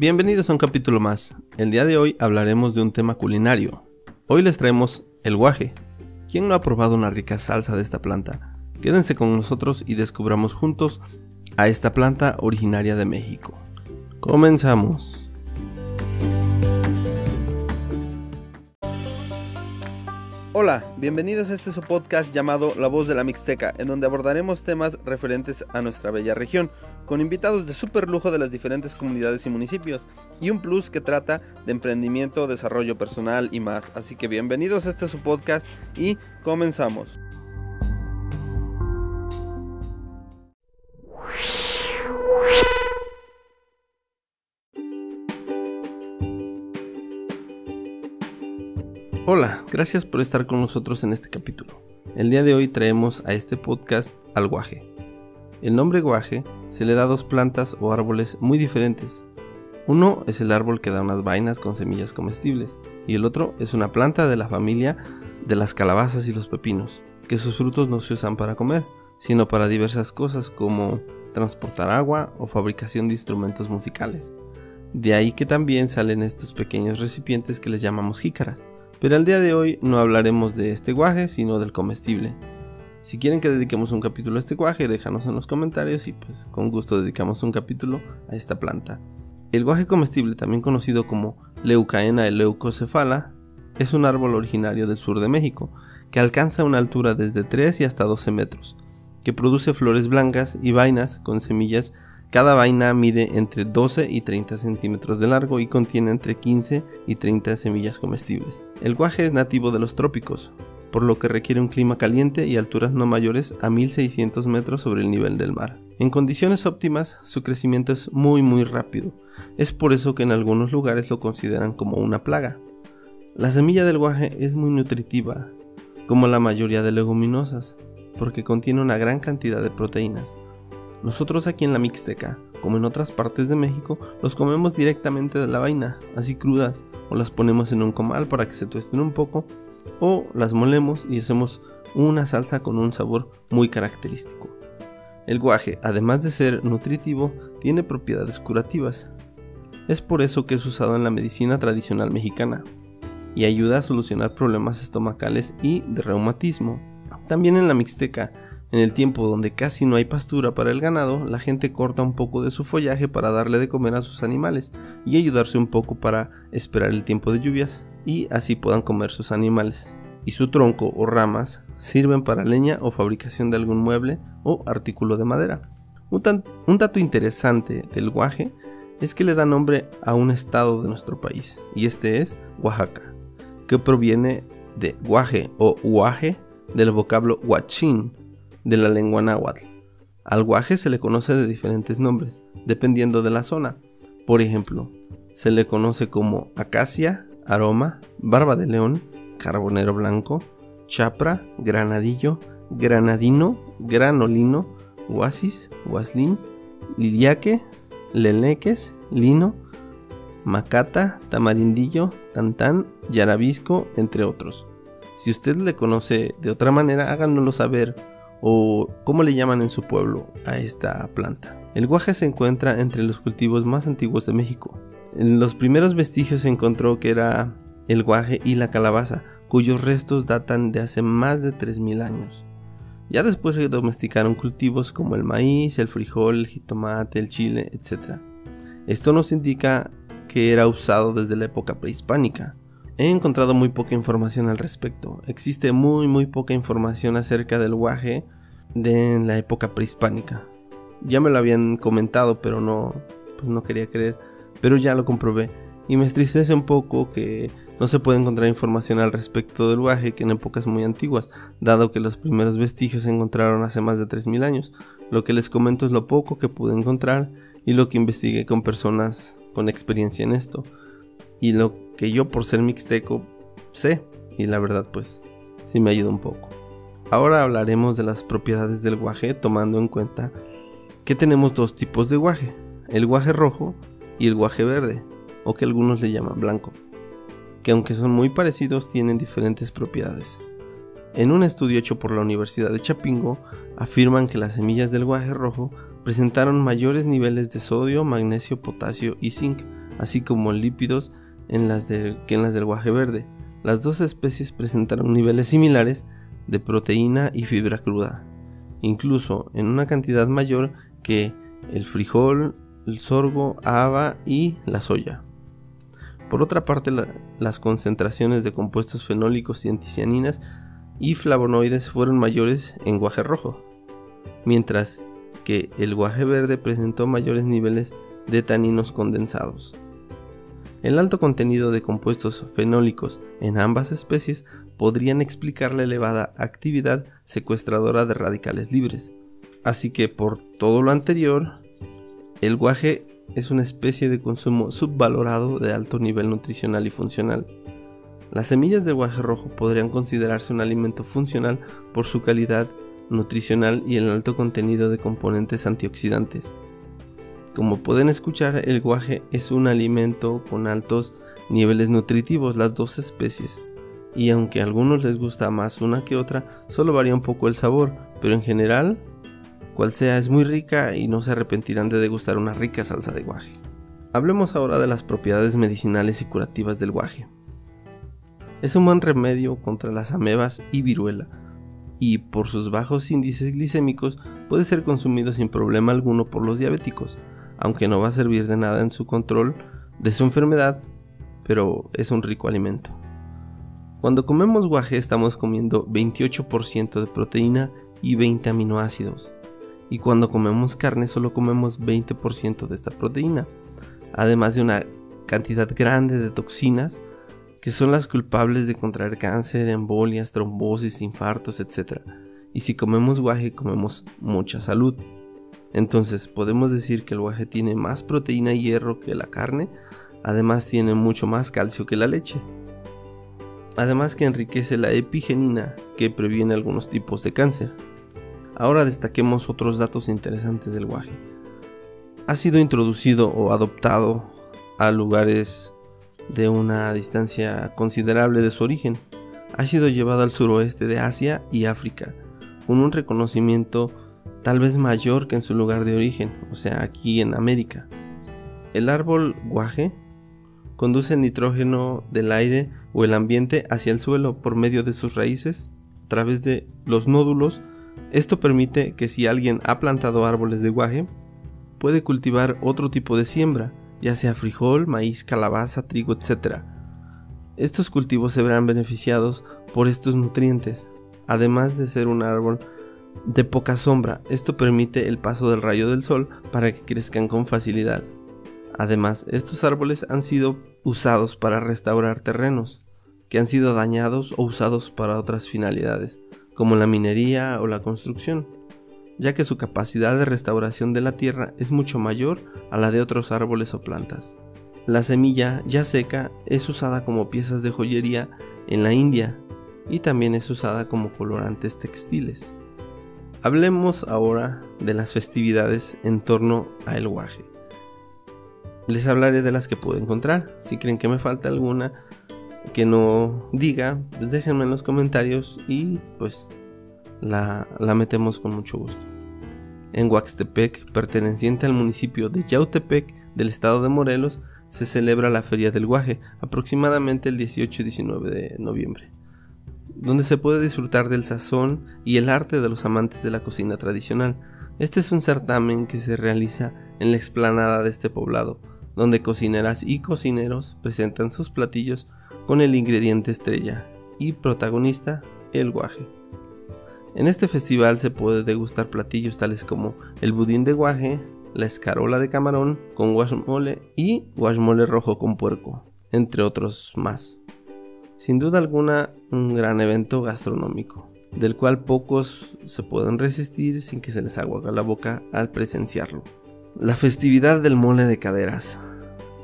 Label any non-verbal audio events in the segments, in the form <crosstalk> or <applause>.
Bienvenidos a un capítulo más. El día de hoy hablaremos de un tema culinario. Hoy les traemos el guaje. ¿Quién no ha probado una rica salsa de esta planta? Quédense con nosotros y descubramos juntos a esta planta originaria de México. Comenzamos. Hola, bienvenidos a este su podcast llamado La Voz de la Mixteca, en donde abordaremos temas referentes a nuestra bella región, con invitados de super lujo de las diferentes comunidades y municipios, y un plus que trata de emprendimiento, desarrollo personal y más. Así que bienvenidos a este su podcast y comenzamos. Hola, gracias por estar con nosotros en este capítulo. El día de hoy traemos a este podcast al guaje. El nombre guaje se le da a dos plantas o árboles muy diferentes. Uno es el árbol que da unas vainas con semillas comestibles y el otro es una planta de la familia de las calabazas y los pepinos, que sus frutos no se usan para comer, sino para diversas cosas como transportar agua o fabricación de instrumentos musicales. De ahí que también salen estos pequeños recipientes que les llamamos jícaras. Pero al día de hoy no hablaremos de este guaje, sino del comestible. Si quieren que dediquemos un capítulo a este guaje, déjanos en los comentarios y pues con gusto dedicamos un capítulo a esta planta. El guaje comestible, también conocido como Leucaena leucocefala, es un árbol originario del sur de México, que alcanza una altura desde 3 y hasta 12 metros, que produce flores blancas y vainas con semillas cada vaina mide entre 12 y 30 centímetros de largo y contiene entre 15 y 30 semillas comestibles. El guaje es nativo de los trópicos, por lo que requiere un clima caliente y alturas no mayores a 1600 metros sobre el nivel del mar. En condiciones óptimas, su crecimiento es muy muy rápido. Es por eso que en algunos lugares lo consideran como una plaga. La semilla del guaje es muy nutritiva, como la mayoría de leguminosas, porque contiene una gran cantidad de proteínas. Nosotros aquí en la Mixteca, como en otras partes de México, los comemos directamente de la vaina, así crudas, o las ponemos en un comal para que se tuesten un poco, o las molemos y hacemos una salsa con un sabor muy característico. El guaje, además de ser nutritivo, tiene propiedades curativas. Es por eso que es usado en la medicina tradicional mexicana y ayuda a solucionar problemas estomacales y de reumatismo. También en la Mixteca en el tiempo donde casi no hay pastura para el ganado, la gente corta un poco de su follaje para darle de comer a sus animales y ayudarse un poco para esperar el tiempo de lluvias y así puedan comer sus animales. Y su tronco o ramas sirven para leña o fabricación de algún mueble o artículo de madera. Un, dato interesante del guaje es que le da nombre a un estado de nuestro país y este es Oaxaca, que proviene de guaje o huaje del vocablo huachín de la lengua náhuatl. Al guaje se le conoce de diferentes nombres, dependiendo de la zona. Por ejemplo, se le conoce como acacia, aroma, barba de león, carbonero blanco, chapra, granadillo, granadino, granolino, guasis, guaslín, liriaque, leleques, lino, macata, tamarindillo, tantán, yarabisco, entre otros. Si usted le conoce de otra manera, háganoslo saber o cómo le llaman en su pueblo a esta planta. El guaje se encuentra entre los cultivos más antiguos de México. En los primeros vestigios se encontró que era el guaje y la calabaza, cuyos restos datan de hace más de 3.000 años. Ya después se domesticaron cultivos como el maíz, el frijol, el jitomate, el chile, etc. Esto nos indica que era usado desde la época prehispánica. He encontrado muy poca información al respecto. Existe muy muy poca información acerca del guaje de la época prehispánica. Ya me lo habían comentado, pero no, pues no quería creer. Pero ya lo comprobé. Y me entristece un poco que no se puede encontrar información al respecto del guaje que en épocas muy antiguas, dado que los primeros vestigios se encontraron hace más de 3.000 años. Lo que les comento es lo poco que pude encontrar y lo que investigué con personas con experiencia en esto y lo que yo por ser mixteco sé y la verdad pues sí me ayuda un poco. Ahora hablaremos de las propiedades del guaje tomando en cuenta que tenemos dos tipos de guaje, el guaje rojo y el guaje verde, o que algunos le llaman blanco, que aunque son muy parecidos tienen diferentes propiedades. En un estudio hecho por la Universidad de Chapingo, afirman que las semillas del guaje rojo presentaron mayores niveles de sodio, magnesio, potasio y zinc, así como lípidos en las que en las del guaje verde. Las dos especies presentaron niveles similares de proteína y fibra cruda, incluso en una cantidad mayor que el frijol, el sorgo, haba y la soya. Por otra parte, las concentraciones de compuestos fenólicos y anticianinas y flavonoides fueron mayores en guaje rojo, mientras que el guaje verde presentó mayores niveles de taninos condensados. El alto contenido de compuestos fenólicos en ambas especies podrían explicar la elevada actividad secuestradora de radicales libres. Así que por todo lo anterior, el guaje es una especie de consumo subvalorado de alto nivel nutricional y funcional. Las semillas del guaje rojo podrían considerarse un alimento funcional por su calidad nutricional y el alto contenido de componentes antioxidantes. Como pueden escuchar, el guaje es un alimento con altos niveles nutritivos, las dos especies. Y aunque a algunos les gusta más una que otra, solo varía un poco el sabor, pero en general, cual sea, es muy rica y no se arrepentirán de degustar una rica salsa de guaje. Hablemos ahora de las propiedades medicinales y curativas del guaje. Es un buen remedio contra las amebas y viruela, y por sus bajos índices glicémicos puede ser consumido sin problema alguno por los diabéticos, aunque no va a servir de nada en su control de su enfermedad, pero es un rico alimento. Cuando comemos guaje estamos comiendo 28% de proteína y 20 aminoácidos, y cuando comemos carne solo comemos 20% de esta proteína, además de una cantidad grande de toxinas que son las culpables de contraer cáncer, embolias, trombosis, infartos, etc. Y si comemos guaje comemos mucha salud. Entonces podemos decir que el guaje tiene más proteína y hierro que la carne, además tiene mucho más calcio que la leche. Además que enriquece la epigenina que previene algunos tipos de cáncer. Ahora destaquemos otros datos interesantes del guaje. Ha sido introducido o adoptado a lugares de una distancia considerable de su origen. Ha sido llevado al suroeste de Asia y África, con un reconocimiento tal vez mayor que en su lugar de origen, o sea, aquí en América. El árbol guaje conduce el nitrógeno del aire o el ambiente hacia el suelo por medio de sus raíces, a través de los nódulos. Esto permite que si alguien ha plantado árboles de guaje, puede cultivar otro tipo de siembra, ya sea frijol, maíz, calabaza, trigo, etc. Estos cultivos se verán beneficiados por estos nutrientes, además de ser un árbol de poca sombra. Esto permite el paso del rayo del sol para que crezcan con facilidad. Además, estos árboles han sido usados para restaurar terrenos que han sido dañados o usados para otras finalidades, como la minería o la construcción, ya que su capacidad de restauración de la tierra es mucho mayor a la de otros árboles o plantas. La semilla ya seca es usada como piezas de joyería en la India y también es usada como colorantes textiles. Hablemos ahora de las festividades en torno a el guaje. Les hablaré de las que puedo encontrar. Si creen que me falta alguna que no diga, pues déjenme en los comentarios y pues la, la metemos con mucho gusto. En Huaxtepec, perteneciente al municipio de Yautepec del estado de Morelos, se celebra la Feria del Guaje, aproximadamente el 18 y 19 de noviembre donde se puede disfrutar del sazón y el arte de los amantes de la cocina tradicional. Este es un certamen que se realiza en la explanada de este poblado, donde cocineras y cocineros presentan sus platillos con el ingrediente estrella y protagonista, el guaje. En este festival se puede degustar platillos tales como el budín de guaje, la escarola de camarón con guasmole y guasmole rojo con puerco, entre otros más. Sin duda alguna, un gran evento gastronómico, del cual pocos se pueden resistir sin que se les aguaga la boca al presenciarlo. La festividad del mole de caderas.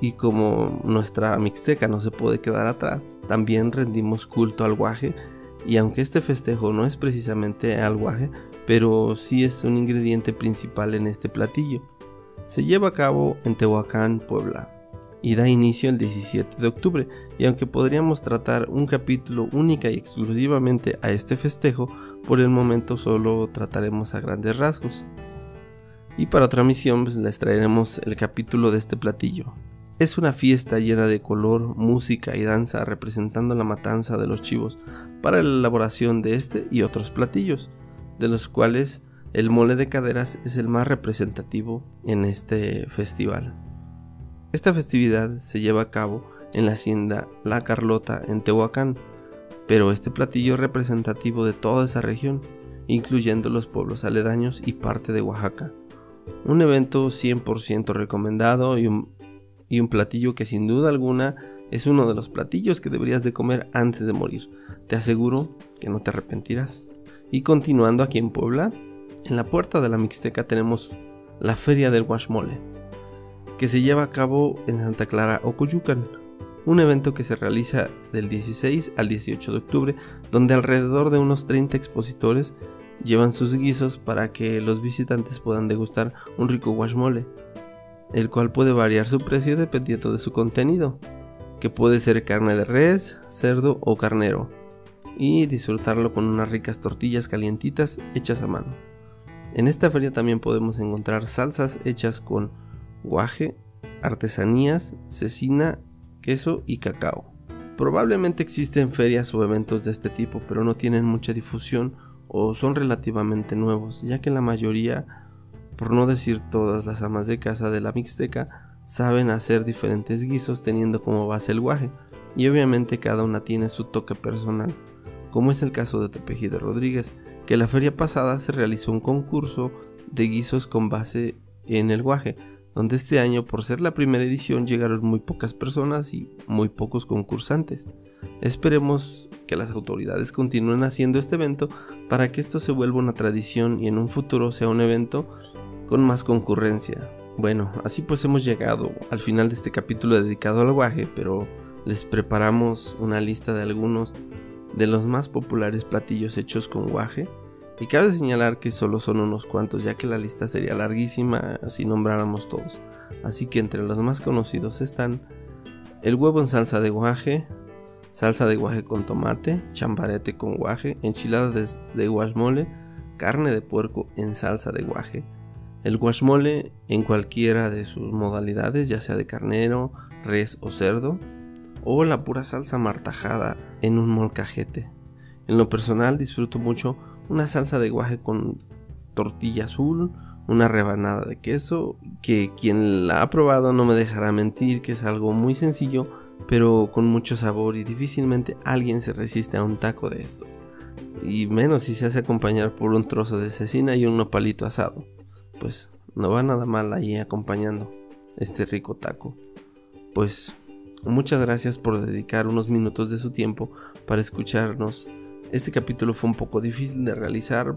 Y como nuestra mixteca no se puede quedar atrás, también rendimos culto al guaje, y aunque este festejo no es precisamente al guaje, pero sí es un ingrediente principal en este platillo. Se lleva a cabo en Tehuacán, Puebla, y da inicio el 17 de octubre, y aunque podríamos tratar un capítulo única y exclusivamente a este festejo, por el momento solo trataremos a grandes rasgos. Y para otra misión pues, les traeremos el capítulo de este platillo, Es una fiesta llena de color, música y danza representando la matanza de los chivos para la elaboración de este y otros platillos, de los cuales el mole de caderas es el más representativo en este festival. Esta festividad se lleva a cabo en la hacienda La Carlota en Tehuacán, pero este platillo es representativo de toda esa región, incluyendo los pueblos aledaños y parte de Oaxaca. Un evento 100% recomendado y un y un platillo que sin duda alguna es uno de los platillos que deberías de comer antes de morir. Te aseguro que no te arrepentirás. Y continuando aquí en Puebla, en la puerta de la Mixteca tenemos la Feria del Guashmole, que se lleva a cabo en Santa Clara, Ocoyucan, un evento que se realiza del 16 al 18 de octubre, donde alrededor de unos 30 expositores llevan sus guisos para que los visitantes puedan degustar un rico guashmole el cual puede variar su precio dependiendo de su contenido, que puede ser carne de res, cerdo o carnero, y disfrutarlo con unas ricas tortillas calientitas hechas a mano. En esta feria también podemos encontrar salsas hechas con guaje, artesanías, cecina, queso y cacao. Probablemente existen ferias o eventos de este tipo, pero no tienen mucha difusión o son relativamente nuevos, ya que la mayoría por no decir todas las amas de casa de la Mixteca, saben hacer diferentes guisos teniendo como base el guaje, y obviamente cada una tiene su toque personal, como es el caso de Tepejido Rodríguez, que la feria pasada se realizó un concurso de guisos con base en el guaje, donde este año por ser la primera edición llegaron muy pocas personas y muy pocos concursantes. Esperemos que las autoridades continúen haciendo este evento para que esto se vuelva una tradición y en un futuro sea un evento con más concurrencia. Bueno, así pues hemos llegado al final de este capítulo dedicado al guaje, pero les preparamos una lista de algunos de los más populares platillos hechos con guaje. Y cabe señalar que solo son unos cuantos, ya que la lista sería larguísima si nombráramos todos. Así que entre los más conocidos están el huevo en salsa de guaje, salsa de guaje con tomate, chambarete con guaje, enchiladas de guasmole, carne de puerco en salsa de guaje, el guashmole en cualquiera de sus modalidades, ya sea de carnero, res o cerdo, o la pura salsa martajada en un molcajete. En lo personal disfruto mucho una salsa de guaje con tortilla azul, una rebanada de queso, que quien la ha probado no me dejará mentir que es algo muy sencillo, pero con mucho sabor y difícilmente alguien se resiste a un taco de estos. Y menos si se hace acompañar por un trozo de cecina y un nopalito asado pues no va nada mal ahí acompañando este rico taco. Pues muchas gracias por dedicar unos minutos de su tiempo para escucharnos. Este capítulo fue un poco difícil de realizar,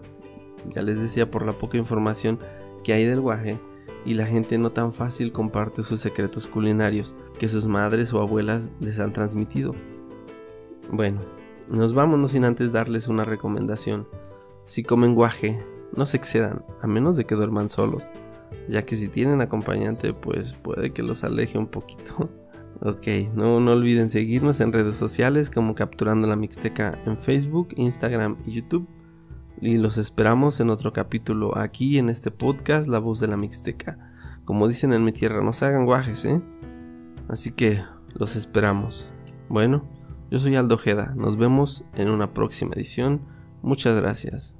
ya les decía por la poca información que hay del guaje y la gente no tan fácil comparte sus secretos culinarios que sus madres o abuelas les han transmitido. Bueno, nos vamos no sin antes darles una recomendación. Si comen guaje, no se excedan, a menos de que duerman solos, ya que si tienen acompañante pues puede que los aleje un poquito. <laughs> ok, no, no olviden seguirnos en redes sociales como Capturando la Mixteca en Facebook, Instagram y YouTube. Y los esperamos en otro capítulo aquí en este podcast La Voz de la Mixteca. Como dicen en mi tierra, no se hagan guajes, ¿eh? Así que los esperamos. Bueno, yo soy Aldo Ojeda, nos vemos en una próxima edición. Muchas gracias.